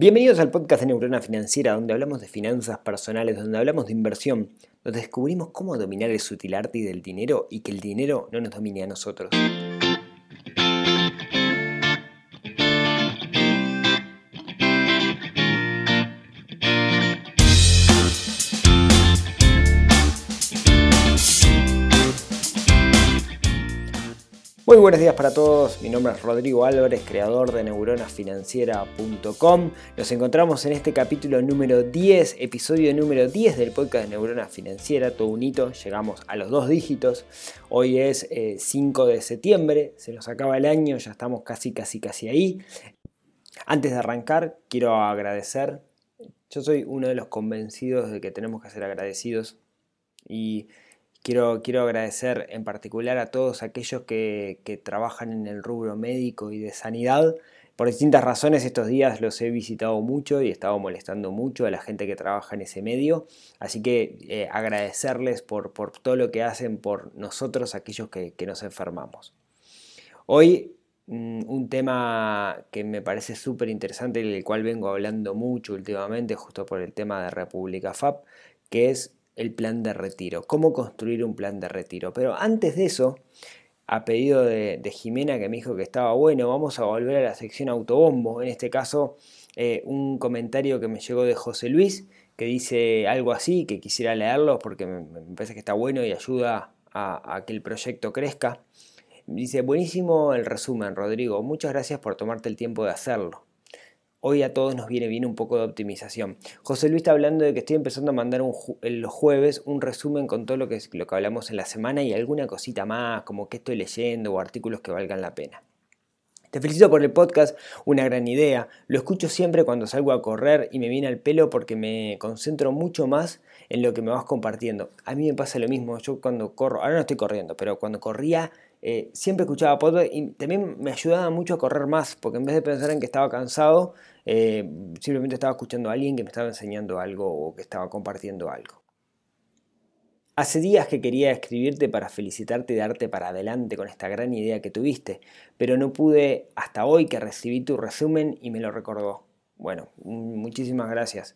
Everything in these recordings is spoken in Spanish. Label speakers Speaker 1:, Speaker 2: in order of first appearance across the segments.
Speaker 1: Bienvenidos al podcast de Neurona Financiera, donde hablamos de finanzas personales, donde hablamos de inversión, donde descubrimos cómo dominar el sutil arte del dinero y que el dinero no nos domine a nosotros. Muy buenos días para todos, mi nombre es Rodrigo Álvarez, creador de neuronafinanciera.com. Nos encontramos en este capítulo número 10, episodio número 10 del podcast de Neurona Financiera, todo un hito, llegamos a los dos dígitos. Hoy es 5 eh, de septiembre, se nos acaba el año, ya estamos casi, casi, casi ahí. Antes de arrancar, quiero agradecer, yo soy uno de los convencidos de que tenemos que ser agradecidos y Quiero, quiero agradecer en particular a todos aquellos que, trabajan en el rubro médico y de sanidad. Por distintas razones estos días los he visitado mucho y he estado molestando mucho a la gente que trabaja en ese medio. Así que eh, agradecerles por, por, todo lo que hacen por nosotros, aquellos que, nos enfermamos. Hoy mm, un tema que me parece súper interesante, del cual vengo hablando mucho últimamente, justo por el tema de República FAP, que es el plan de retiro, cómo construir un plan de retiro. Pero antes de eso, a pedido de, Jimena que me dijo que estaba bueno, vamos a volver a la sección autobombo. En este caso, eh, un comentario que me llegó de José Luis, que dice algo así, que quisiera leerlo porque me, parece que está bueno y ayuda a, a que el proyecto crezca. Dice, buenísimo el resumen, Rodrigo. Muchas gracias por tomarte el tiempo de hacerlo. Hoy a todos nos viene bien un poco de optimización. José Luis está hablando de que estoy empezando a mandar los jueves un resumen con todo lo que, lo que hablamos en la semana y alguna cosita más, como que estoy leyendo o artículos que valgan la pena. Te felicito por el podcast, una gran idea. Lo escucho siempre cuando salgo a correr y me viene al pelo porque me concentro mucho más en lo que me vas compartiendo. A mí me pasa lo mismo, yo cuando corro, ahora no estoy corriendo, pero cuando corría eh, siempre escuchaba podcast y también me ayudaba mucho a correr más, porque en vez de pensar en que estaba cansado, eh, simplemente estaba escuchando a alguien que me estaba enseñando algo o que estaba compartiendo algo. Hace días que quería escribirte para felicitarte y darte para adelante con esta gran idea que tuviste, pero no pude hasta hoy que recibí tu resumen y me lo recordó. Bueno, muchísimas gracias.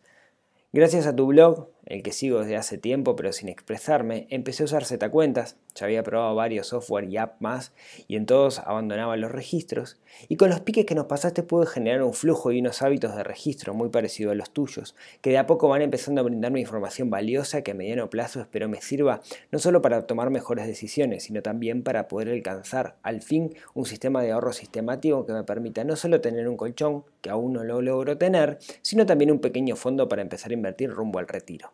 Speaker 1: Gracias a tu blog, el que sigo desde hace tiempo pero sin expresarme, empecé a usar cuentas. ya había probado varios software y app más y en todos abandonaba los registros, y con los piques que nos pasaste pude generar un flujo y unos hábitos de registro muy parecido a los tuyos, que de a poco van empezando a brindarme información valiosa que a mediano plazo espero me sirva no solo para tomar mejores decisiones, sino también para poder alcanzar al fin un sistema de ahorro sistemático que me permita no solo tener un colchón, que aún no lo logro tener, sino también un pequeño fondo para empezar a invertir rumbo al retiro.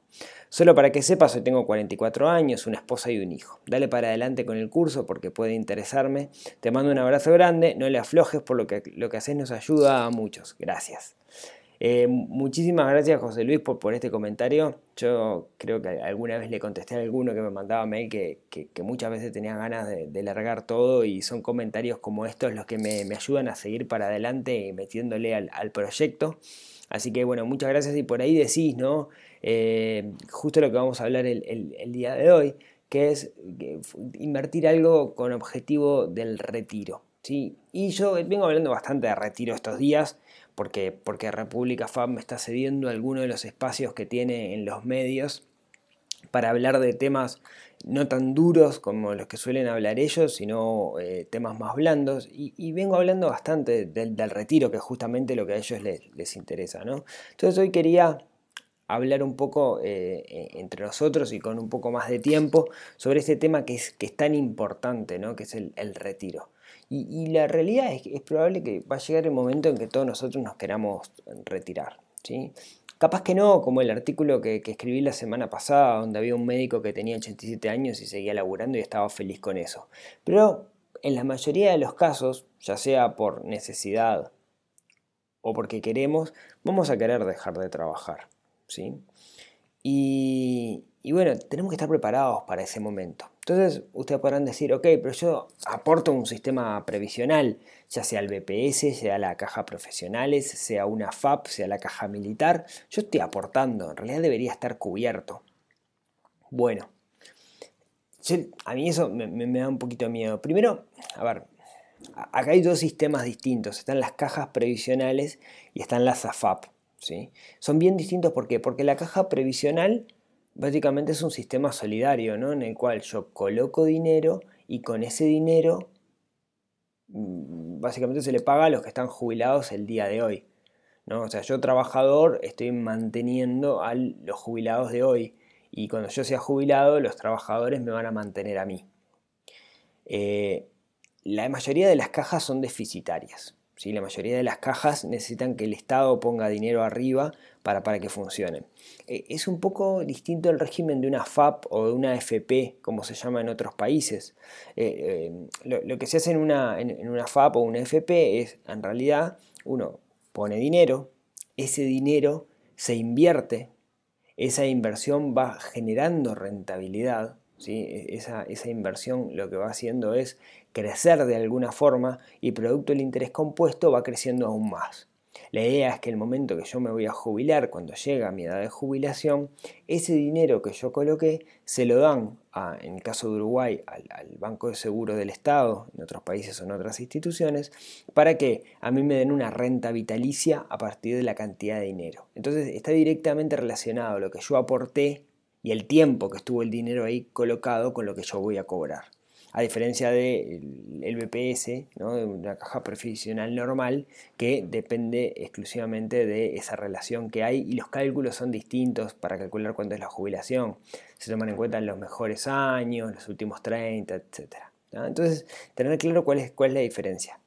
Speaker 1: Solo para que sepas, hoy tengo 44 años, una esposa y un hijo. Dale para adelante con el curso porque puede interesarme. Te mando un abrazo grande, no le aflojes por lo que lo que haces nos ayuda a muchos. Gracias. Eh, muchísimas gracias José Luis por, este comentario. Yo creo que alguna vez le contesté a alguno que me mandaba mail que, muchas veces tenía ganas de, largar todo y son comentarios como estos los que me, me ayudan a seguir para adelante y metiéndole al, al proyecto. Así que bueno, muchas gracias y por ahí decís, ¿no? Eh, justo lo que vamos a hablar el, día de hoy, que es invertir algo con objetivo del retiro. ¿sí? Y yo vengo hablando bastante de retiro estos días, porque, porque República FAB me está cediendo algunos de los espacios que tiene en los medios para hablar de temas no tan duros como los que suelen hablar ellos, sino eh, temas más blandos. Y, vengo hablando bastante del, retiro, que es justamente lo que a ellos les, interesa. ¿no? Entonces hoy quería hablar un poco eh, eh, entre nosotros y con un poco más de tiempo sobre este tema que es, que es tan importante, ¿no? que es el, retiro. Y, la realidad es que es probable que va a llegar el momento en que todos nosotros nos queramos retirar. ¿sí? Capaz que no, como el artículo que, escribí la semana pasada, donde había un médico que tenía 87 años y seguía laburando y estaba feliz con eso. Pero en la mayoría de los casos, ya sea por necesidad o porque queremos, vamos a querer dejar de trabajar. ¿Sí? Y, y bueno, tenemos que estar preparados para ese momento. Entonces, ustedes podrán decir, ok, pero yo aporto un sistema previsional, ya sea el BPS, sea la caja profesionales, sea una FAP, sea la caja militar. Yo estoy aportando, en realidad debería estar cubierto. Bueno, a mí eso me, me, da un poquito de miedo. Primero, a ver, acá hay dos sistemas distintos. Están las cajas previsionales y están las AFAP. Son bien distintos ¿por qué? porque la caja previsional básicamente es un sistema solidario, ¿no? En el cual yo coloco dinero y con ese dinero mm, básicamente se le paga a los que están jubilados el día de hoy. ¿no? O sea, yo trabajador estoy manteniendo a los jubilados de hoy y cuando yo sea jubilado los trabajadores me van a mantener a mí. Eh, la mayoría de las cajas son deficitarias. La mayoría de las cajas necesitan que el Estado ponga dinero arriba para, para que funcionen. Eh, es un poco distinto el régimen de una FAP o de una FP, como se llama en otros países. Eh, eh, lo, que se hace en una, en una FAP o una FP es, en realidad, uno pone dinero, ese dinero se invierte, esa inversión va generando rentabilidad, e, esa, esa, inversión lo que va haciendo es crecer de alguna forma y producto del interés compuesto va creciendo aún más. La idea es que el momento que yo me voy a jubilar, cuando llega mi edad de jubilación, ese dinero que yo coloqué se lo dan, en el caso de Uruguay, al, al, Banco de Seguro del Estado, en otros países o en otras instituciones, para que a mí me den una renta vitalicia a partir de la cantidad de dinero. Entonces está directamente relacionado lo que yo aporté y el tiempo que estuvo el dinero ahí colocado con lo que yo voy a cobrar. A diferencia del el BPS, ¿no? de una caja profesional normal, que depende exclusivamente de esa relación que hay y los cálculos son distintos para calcular cuánto es la jubilación. Se toman en cuenta los mejores años, los últimos 30, etc. Entonces, tener claro cuál es, cuál es la diferencia.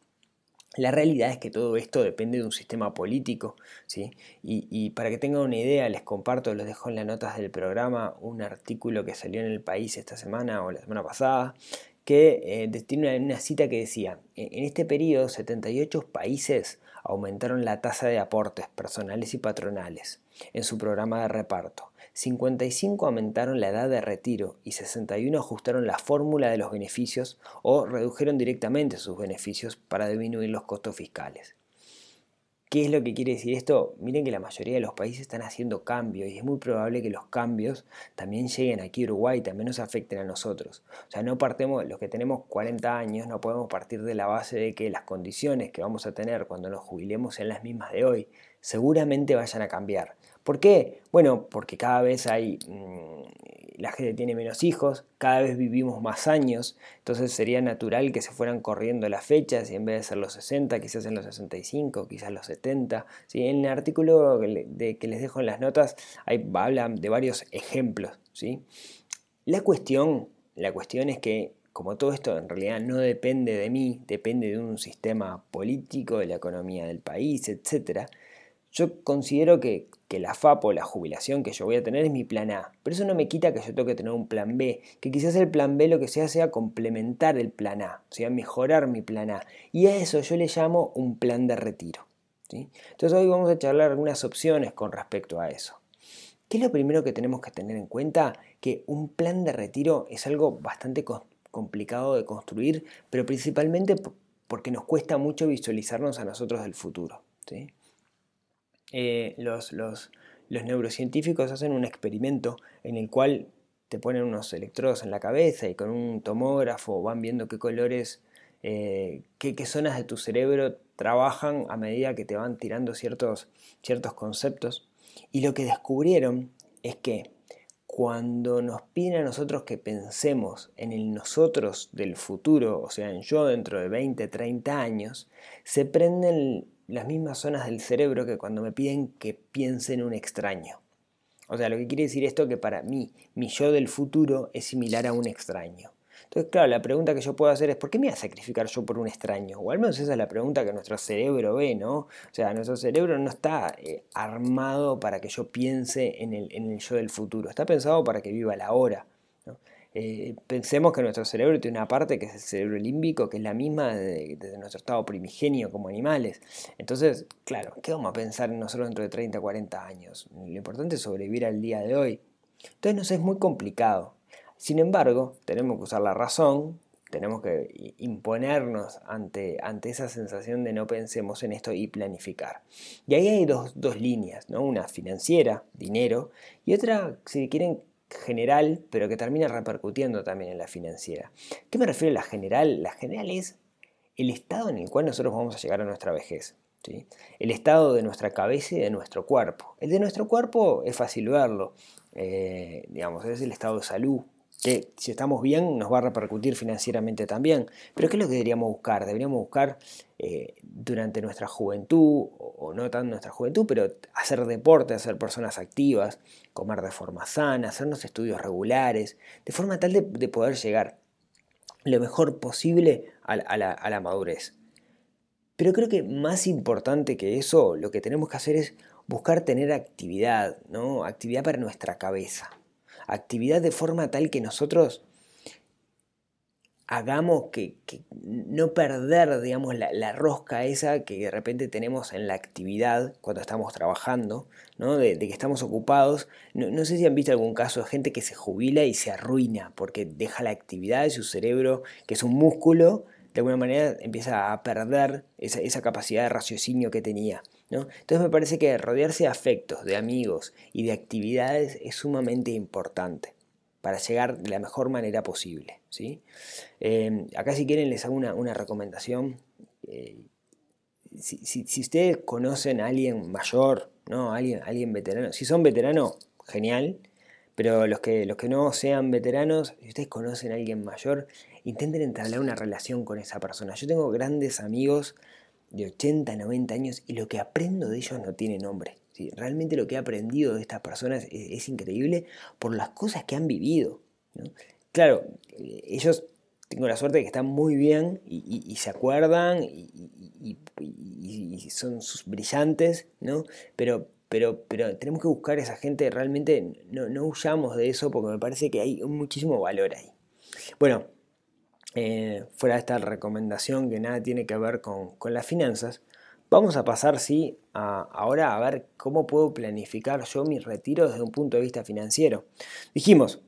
Speaker 1: La realidad es que todo esto depende de un sistema político, ¿sí? Y, para que tengan una idea, les comparto, los dejo en las notas del programa, un artículo que salió en el país esta semana o la semana pasada, que eh, tiene una, cita que decía, en este periodo 78 países aumentaron la tasa de aportes personales y patronales en su programa de reparto. 55 aumentaron la edad de retiro y 61 ajustaron la fórmula de los beneficios o redujeron directamente sus beneficios para disminuir los costos fiscales. ¿Qué es lo que quiere decir esto? Miren que la mayoría de los países están haciendo cambios y es muy probable que los cambios también lleguen aquí a Uruguay y también nos afecten a nosotros. O sea, no partemos, los que tenemos 40 años, no podemos partir de la base de que las condiciones que vamos a tener cuando nos jubilemos sean las mismas de hoy. Seguramente vayan a cambiar. ¿Por qué? Bueno, porque cada vez hay, mm, la gente tiene menos hijos, cada vez vivimos más años, entonces sería natural que se fueran corriendo las fechas y en vez de ser los 60, quizás en los 65, quizás los 70. ¿sí? En el artículo de, que les dejo en las notas hay, hablan de varios ejemplos. ¿sí? La, cuestión, la cuestión es que como todo esto en realidad no depende de mí, depende de un sistema político, de la economía del país, etc., yo considero que, la FAP o la jubilación que yo voy a tener es mi plan A, pero eso no me quita que yo tengo que tener un plan B, que quizás el plan B lo que sea sea complementar el plan A, o sea, mejorar mi plan A. Y a eso yo le llamo un plan de retiro. Entonces hoy vamos a charlar algunas opciones con respecto a eso. ¿Qué es lo primero que tenemos que tener en cuenta? Que un plan de retiro es algo bastante complicado de construir, pero principalmente porque nos cuesta mucho visualizarnos a nosotros del futuro. Eh, los, neurocientíficos hacen un experimento en el cual te ponen unos electrodos en la cabeza y con un tomógrafo van viendo qué colores, eh, qué, zonas de tu cerebro trabajan a medida que te van tirando ciertos, ciertos conceptos. Y lo que descubrieron es que cuando nos piden a nosotros que pensemos en el nosotros del futuro, o sea, en yo dentro de 20, 30 años, se prenden las mismas zonas del cerebro que cuando me piden que piense en un extraño. O sea, lo que quiere decir esto que para mí, mi yo del futuro es similar a un extraño. Entonces, claro, la pregunta que yo puedo hacer es, ¿por qué me voy a sacrificar yo por un extraño? O al menos esa es la pregunta que nuestro cerebro ve, ¿no? O sea, nuestro cerebro no está eh, armado para que yo piense en el, en el yo del futuro, está pensado para que viva la hora. Eh, pensemos que nuestro cerebro tiene una parte que es el cerebro límbico, que es la misma desde nuestro estado primigenio como animales. Entonces, claro, ¿qué vamos a pensar en nosotros dentro de 30, 40 años? Lo importante es sobrevivir al día de hoy. Entonces nos es muy complicado. Sin embargo, tenemos que usar la razón, tenemos que imponernos ante, ante esa sensación de no pensemos en esto y planificar. Y ahí hay dos, dos líneas, ¿no? una financiera, dinero, y otra, si quieren, general, pero que termina repercutiendo también en la financiera. ¿Qué me refiero a la general? La general es el estado en el cual nosotros vamos a llegar a nuestra vejez. El estado de nuestra cabeza y de nuestro cuerpo. El de nuestro cuerpo es fácil verlo. Eh, digamos, es el estado de salud, que si estamos bien nos va a repercutir financieramente también. Pero ¿qué es lo que deberíamos buscar? Deberíamos buscar eh, durante nuestra juventud, o, no tan nuestra juventud, pero hacer deporte, hacer personas activas, comer de forma sana, hacernos estudios regulares, de forma tal de, poder llegar lo mejor posible a, a la madurez. Pero creo que más importante que eso, lo que tenemos que hacer es buscar tener actividad, ¿no? Actividad para nuestra cabeza. Actividad de forma tal que nosotros hagamos que, no perder, digamos, la, rosca esa que de repente tenemos en la actividad cuando estamos trabajando, ¿no? de, que estamos ocupados. No, no, sé si han visto algún caso de gente que se jubila y se arruina porque deja la actividad de su cerebro, que es un músculo, de alguna manera empieza a perder esa, capacidad de raciocinio que tenía. Entonces me parece que rodearse de afectos, de amigos y de actividades es sumamente importante para llegar de la mejor manera posible. ¿sí? Em, acá si quieren les hago una, recomendación. Eh, si, ustedes conocen a alguien mayor, ¿no? alguien, alguien veterano, si son veteranos, genial, pero los que, los que no sean veteranos, si ustedes conocen a alguien mayor, intenten entablar una relación con esa persona. Yo tengo grandes amigos de 80, 90 años y lo que aprendo de ellos no tiene nombre. Realmente lo que he aprendido de estas personas es, increíble por las cosas que han vivido. Claro, ellos tengo la suerte de que están muy bien y, se acuerdan y, son sus brillantes, ¿no? Pero, pero, pero tenemos que buscar a esa gente, realmente no, no huyamos de eso porque me parece que hay muchísimo valor ahí. Bueno, eh, fuera de esta recomendación que nada tiene que ver con, las finanzas, vamos a pasar sí, ahora a ver cómo puedo planificar yo mi retiro desde un punto de vista financiero. Dijimos,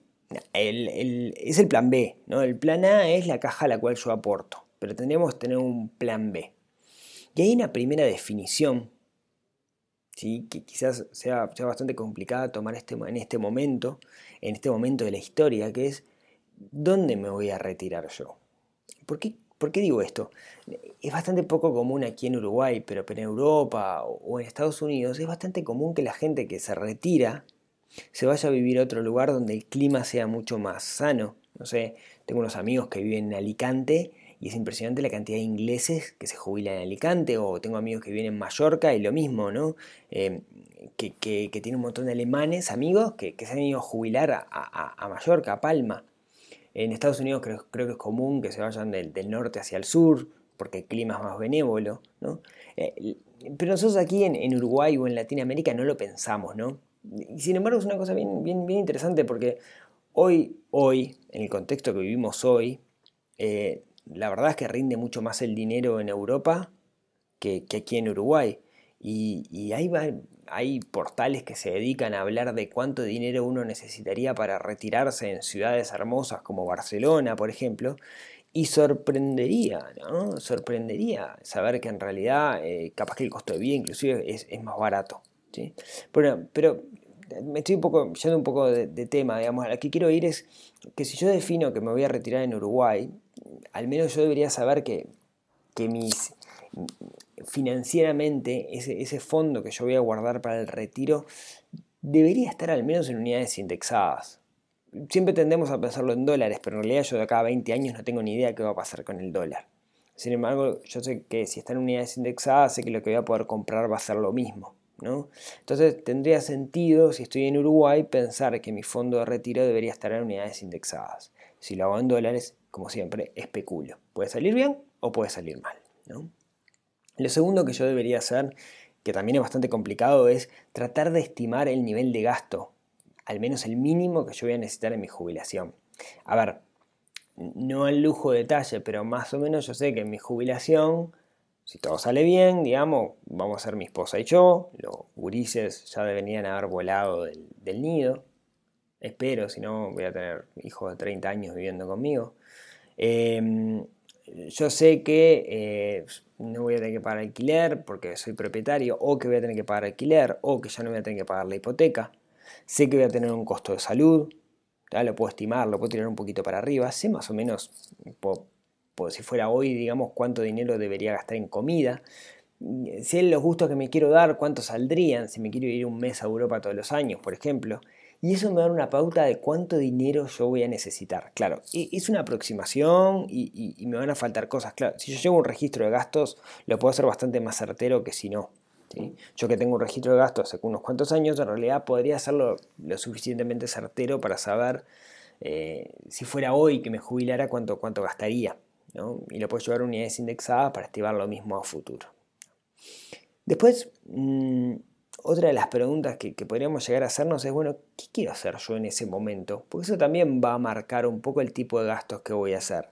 Speaker 1: es el plan B, ¿no? el plan A es la caja a la cual yo aporto, pero tendríamos que tener un plan B. Y hay una primera definición, ¿sí? que quizás sea, sea bastante complicada tomar este, en este momento, en este momento de la historia, que es ¿dónde me voy a retirar yo? ¿Por qué, digo esto? Es bastante poco común aquí en Uruguay, pero, en Europa o en Estados Unidos es bastante común que la gente que se retira se vaya a vivir a otro lugar donde el clima sea mucho más sano. No sé, tengo unos amigos que viven en Alicante y es impresionante la cantidad de ingleses que se jubilan en Alicante, o tengo amigos que viven en Mallorca y lo mismo, ¿no? Eh, que, que, un montón de alemanes, amigos, que, se han ido a jubilar a Mallorca, a Palma. En Estados Unidos creo, que es común que se vayan del, norte hacia el sur, porque el clima es más benévolo, ¿no? Eh, pero nosotros aquí en, Uruguay o en Latinoamérica no lo pensamos, ¿no? Y sin embargo es una cosa bien, bien, bien interesante porque hoy, hoy, en el contexto que vivimos hoy, eh, la verdad es que rinde mucho más el dinero en Europa que, aquí en Uruguay. Y, y va, hay portales que se dedican a hablar de cuánto dinero uno necesitaría para retirarse en ciudades hermosas como Barcelona, por ejemplo, y sorprendería, ¿no? Sorprendería saber que en realidad eh, capaz que el costo de vida inclusive es, más barato. ¿sí? Bueno, pero me estoy un poco, yendo un poco de, tema, digamos, a lo que quiero ir es que si yo defino que me voy a retirar en Uruguay, al menos yo debería saber que, que mis financieramente ese, fondo que yo voy a guardar para el retiro debería estar al menos en unidades indexadas. Siempre tendemos a pensarlo en dólares, pero en realidad yo de acá a 20 años no tengo ni idea qué va a pasar con el dólar. Sin embargo, yo sé que si está en unidades indexadas, sé que lo que voy a poder comprar va a ser lo mismo. ¿no? Entonces tendría sentido, si estoy en Uruguay, pensar que mi fondo de retiro debería estar en unidades indexadas. Si lo hago en dólares, como siempre, especulo. Puede salir bien o puede salir mal. ¿no? Lo segundo que yo debería hacer, que también es bastante complicado, es tratar de estimar el nivel de gasto, al menos el mínimo que yo voy a necesitar en mi jubilación. A ver, no al lujo de detalle, pero más o menos yo sé que en mi jubilación, si todo sale bien, digamos, vamos a ser mi esposa y yo, los gurises ya deberían haber volado del, nido, espero, si no voy a tener hijos de 30 años viviendo conmigo. Em, yo sé que eh, no voy a tener que pagar alquiler porque soy propietario, o que voy a tener que pagar alquiler, o que ya no voy a tener que pagar la hipoteca. Sé que voy a tener un costo de salud, lo puedo estimar, lo puedo tirar un poquito para arriba. Sé más o menos, si fuera hoy, digamos, cuánto dinero debería gastar en comida. si es los gustos que me quiero dar, cuánto saldrían, si me quiero ir un mes a Europa todos los años, por ejemplo. Y eso me da una pauta de cuánto dinero yo voy a necesitar. Claro, es una aproximación y, me van a faltar cosas. Claro, si yo llevo un registro de gastos, lo puedo hacer bastante más certero que si no. Yo que tengo un registro de gastos hace unos cuantos años, en realidad podría hacerlo lo suficientemente certero para saber eh, si fuera hoy que me jubilara cuánto, cuánto gastaría. Y lo puedo llevar a unidades indexadas para activar lo mismo a futuro. Después, mm, otra de las preguntas que, podríamos llegar a hacernos es, bueno, ¿qué quiero hacer yo en ese momento? Porque eso también va a marcar un poco el tipo de gastos que voy a hacer.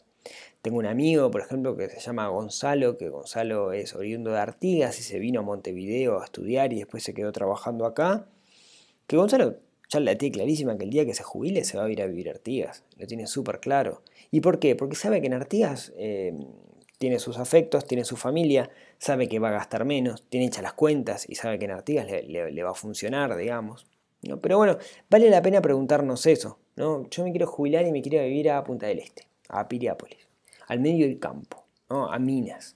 Speaker 1: Tengo un amigo, por ejemplo, que se llama Gonzalo, que Gonzalo es oriundo de Artigas y se vino a Montevideo a estudiar y después se quedó trabajando acá. Que Gonzalo ya la tiene clarísima que el día que se jubile se va a ir a vivir a Artigas. Lo tiene súper claro. ¿Y por qué? Porque sabe que en Artigas eh, tiene sus afectos, tiene su familia, sabe que va a gastar menos, tiene hechas las cuentas y sabe que en Artigas le, va a funcionar, digamos. ¿no? Pero bueno, vale la pena preguntarnos eso. ¿no? Yo me quiero jubilar y me quiero vivir a Punta del Este, a Piriápolis, al medio del campo, ¿no? a Minas.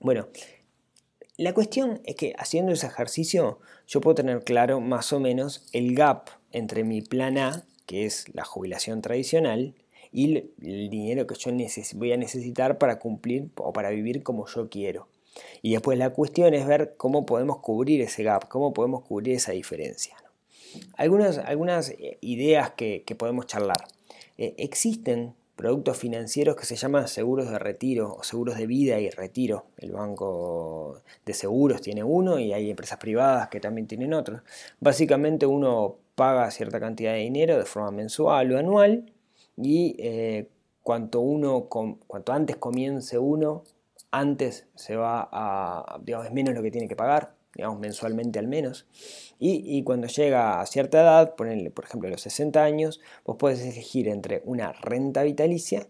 Speaker 1: Bueno, la cuestión es que haciendo ese ejercicio yo puedo tener claro más o menos el gap entre mi plan A, que es la jubilación tradicional, y el dinero que yo voy a necesitar para cumplir o para vivir como yo quiero. Y después la cuestión es ver cómo podemos cubrir ese gap, cómo podemos cubrir esa diferencia. Algunas, algunas eh, ideas que, podemos charlar. Eh, existen productos financieros que se llaman seguros de retiro o seguros de vida y retiro. El banco de seguros tiene uno y hay empresas privadas que también tienen otros. Básicamente uno paga cierta cantidad de dinero de forma mensual o anual y eh, cuanto, uno, cuanto antes comience uno, antes se va a, digamos, es menos lo que tiene que pagar, digamos, mensualmente al menos. Y, cuando llega a cierta edad, por ejemplo, los 60 años, vos puedes elegir entre una renta vitalicia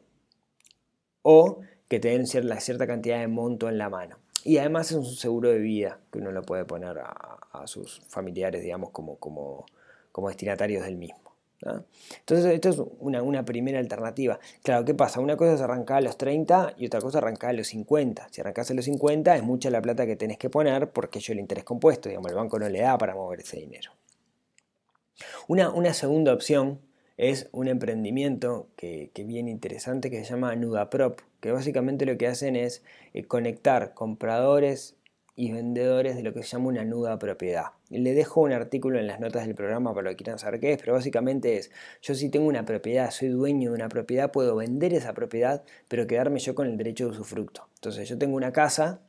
Speaker 1: o que te den cierta, cierta cantidad de monto en la mano. Y además es un seguro de vida que uno lo puede poner a, a sus familiares, digamos, como, como, como destinatarios del mismo. Entonces, esto es una, primera alternativa. Claro, ¿qué pasa? Una cosa es arrancar a los 30 y otra cosa arrancar a los 50. Si arrancas a los 50 es mucha la plata que tenés que poner porque yo el interés compuesto, digamos, el banco no le da para mover ese dinero. Una, una segunda opción es un emprendimiento que, que bien interesante que se llama NudaProp, que básicamente lo que hacen es eh, conectar compradores y vendedores de lo que se llama una nuda propiedad. Le dejo un artículo en las notas del programa para lo que quieran saber qué es, pero básicamente es, yo si tengo una propiedad, soy dueño de una propiedad, puedo vender esa propiedad, pero quedarme yo con el derecho de usufructo. Entonces yo tengo una casa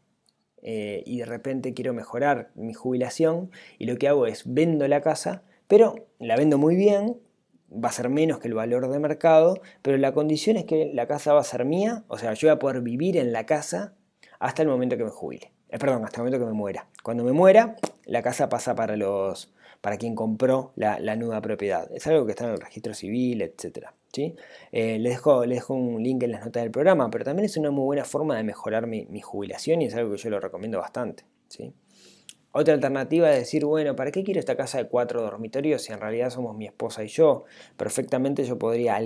Speaker 1: eh, y de repente quiero mejorar mi jubilación y lo que hago es vendo la casa, pero la vendo muy bien, va a ser menos que el valor de mercado, pero la condición es que la casa va a ser mía, o sea, yo voy a poder vivir en la casa hasta el momento que me jubile. Eh, perdón, hasta el momento que me muera. Cuando me muera, la casa pasa para los para quien compró la, nuda propiedad. Es algo que está en el registro civil, etc. ¿sí? Eh, les, dejo, dejo un link en las notas del programa, pero también es una muy buena forma de mejorar mi, jubilación y es algo que yo lo recomiendo bastante. ¿sí? Otra alternativa es decir, bueno, ¿para qué quiero esta casa de cuatro dormitorios si en realidad somos mi esposa y yo? Perfectamente yo podría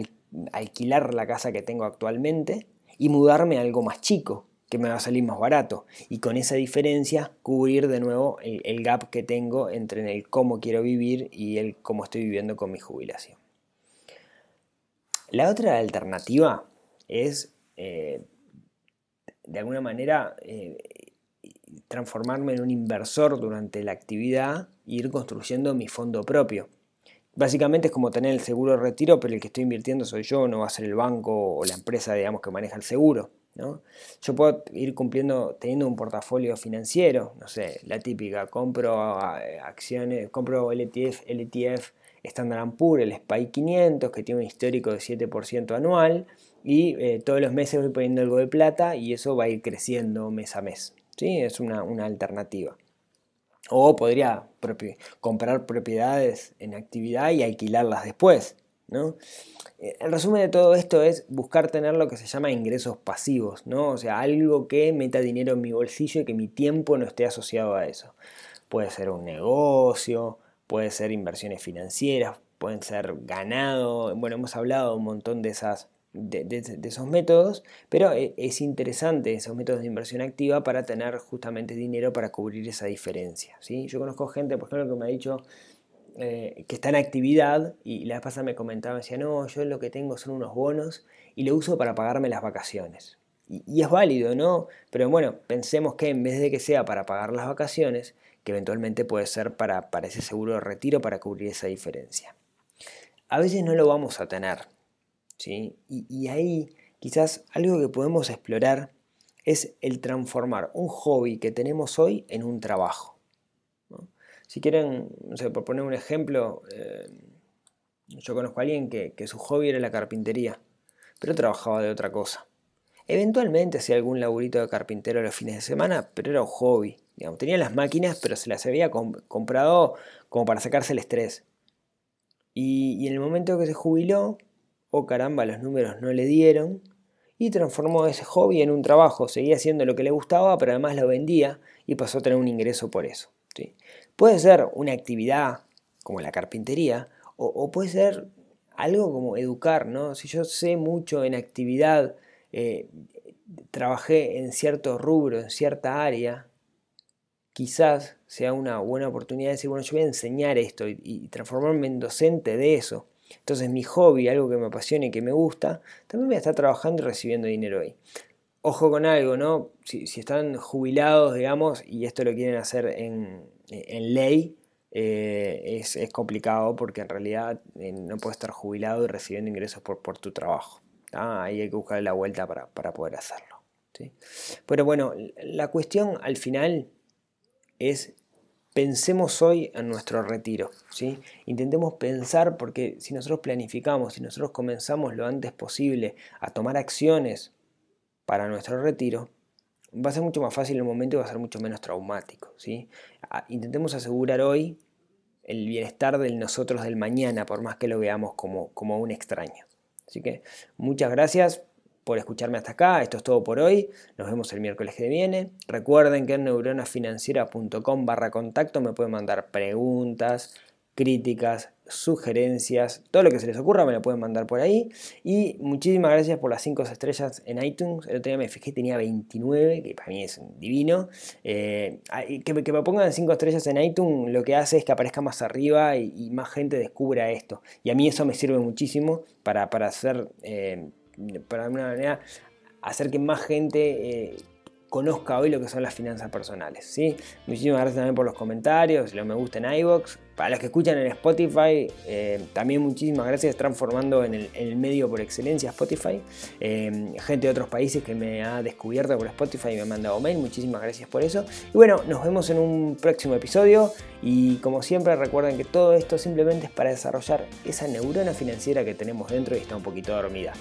Speaker 1: alquilar la casa que tengo actualmente y mudarme a algo más chico, que me va a salir más barato. Y con esa diferencia cubrir de nuevo el, gap que tengo entre el cómo quiero vivir y el cómo estoy viviendo con mi jubilación. La otra alternativa es, eh, de alguna manera, eh, transformarme en un inversor durante la actividad e ir construyendo mi fondo propio. Básicamente es como tener el seguro de retiro, pero el que estoy invirtiendo soy yo, no va a ser el banco o la empresa digamos, que maneja el seguro. Yo puedo ir cumpliendo, teniendo un portafolio financiero, no sé, la típica, compro eh, acciones, compro el ETF, el ETF Standard Poor's, el SPY 500, que tiene un histórico de 7% anual, y eh, todos los meses voy poniendo algo de plata y eso va a ir creciendo mes a mes. ¿sí? Es una, una alternativa. O podría comprar propiedades en actividad y alquilarlas después. Eh, el resumen de todo esto es buscar tener lo que se llama ingresos pasivos, ¿no? O sea, algo que meta dinero en mi bolsillo y que mi tiempo no esté asociado a eso. Puede ser un negocio, puede ser inversiones financieras, pueden ser ganado. Bueno, hemos hablado un montón de esas, de, esos métodos, pero eh, es interesante esos métodos de inversión activa para tener justamente dinero para cubrir esa diferencia. ¿sí? Yo conozco gente, por ejemplo, que me ha dicho eh, que está en actividad y la vez pasada me comentaba, me decía, no, yo lo que tengo son unos bonos y lo uso para pagarme las vacaciones. Y, es válido, ¿no? Pero bueno, pensemos que en vez de que sea para pagar las vacaciones, que eventualmente puede ser para, para ese seguro de retiro para cubrir esa diferencia. A veces no lo vamos a tener, y, ahí quizás algo que podemos explorar es el transformar un hobby que tenemos hoy en un trabajo. Si quieren, no sé, por poner un ejemplo, eh, yo conozco a alguien que, su hobby era la carpintería, pero trabajaba de otra cosa. Eventualmente hacía algún laburito de carpintero los fines de semana, pero era un hobby. tenía las máquinas, pero se las había comprado como para sacarse el estrés. Y, en el momento que se jubiló, oh caramba, los números no le dieron, y transformó ese hobby en un trabajo, seguía haciendo lo que le gustaba, pero además lo vendía y pasó a tener un ingreso por eso. Puede ser una actividad como la carpintería, o, puede ser algo como educar, ¿no? Si yo sé mucho en actividad, eh, trabajé en cierto rubro, en cierta área, quizás sea una buena oportunidad de decir, bueno, yo voy a enseñar esto y transformarme en docente de eso. Entonces mi hobby, algo que me apasiona y que me gusta, también voy a estar trabajando y recibiendo dinero ahí. Ojo con algo, ¿no? Si, están jubilados, digamos, y esto lo quieren hacer en, ley, eh, es, complicado porque en realidad eh, no puedes estar jubilado y recibiendo ingresos por, por tu trabajo. Ahí hay que buscar la vuelta para, poder hacerlo. Pero bueno, la cuestión al final es pensemos hoy en nuestro retiro. ¿sí? Intentemos pensar porque si nosotros planificamos, si nosotros comenzamos lo antes posible a tomar acciones para nuestro retiro, va a ser mucho más fácil el momento y va a ser mucho menos traumático. ¿sí? Intentemos asegurar hoy el bienestar del nosotros del mañana, por más que lo veamos como, como un extraño. Así que muchas gracias por escucharme hasta acá. Esto es todo por hoy. Nos vemos el miércoles que viene. Recuerden que en neuronafinanciera.com barra contacto me pueden mandar preguntas, críticas, sugerencias, todo lo que se les ocurra me lo pueden mandar por ahí. Y muchísimas gracias por las 5 estrellas en iTunes. El otro día me fijé, tenía 29, que para mí es divino. Eh, que, me pongan 5 estrellas en iTunes lo que hace es que aparezca más arriba y, más gente descubra esto. Y a mí eso me sirve muchísimo para, hacer... Eh, para alguna manera, hacer que más gente eh, conozca hoy lo que son las finanzas personales. ¿sí? Muchísimas gracias también por los comentarios, lo me gusta en iVoox. Para los que escuchan en Spotify, eh, también muchísimas gracias, transformando en el, medio por excelencia Spotify. Eh, gente de otros países que me ha descubierto por Spotify y me ha mandado mail, muchísimas gracias por eso. Y bueno, nos vemos en un próximo episodio y como siempre recuerden que todo esto simplemente es para desarrollar esa neurona financiera que tenemos dentro y está un poquito dormida.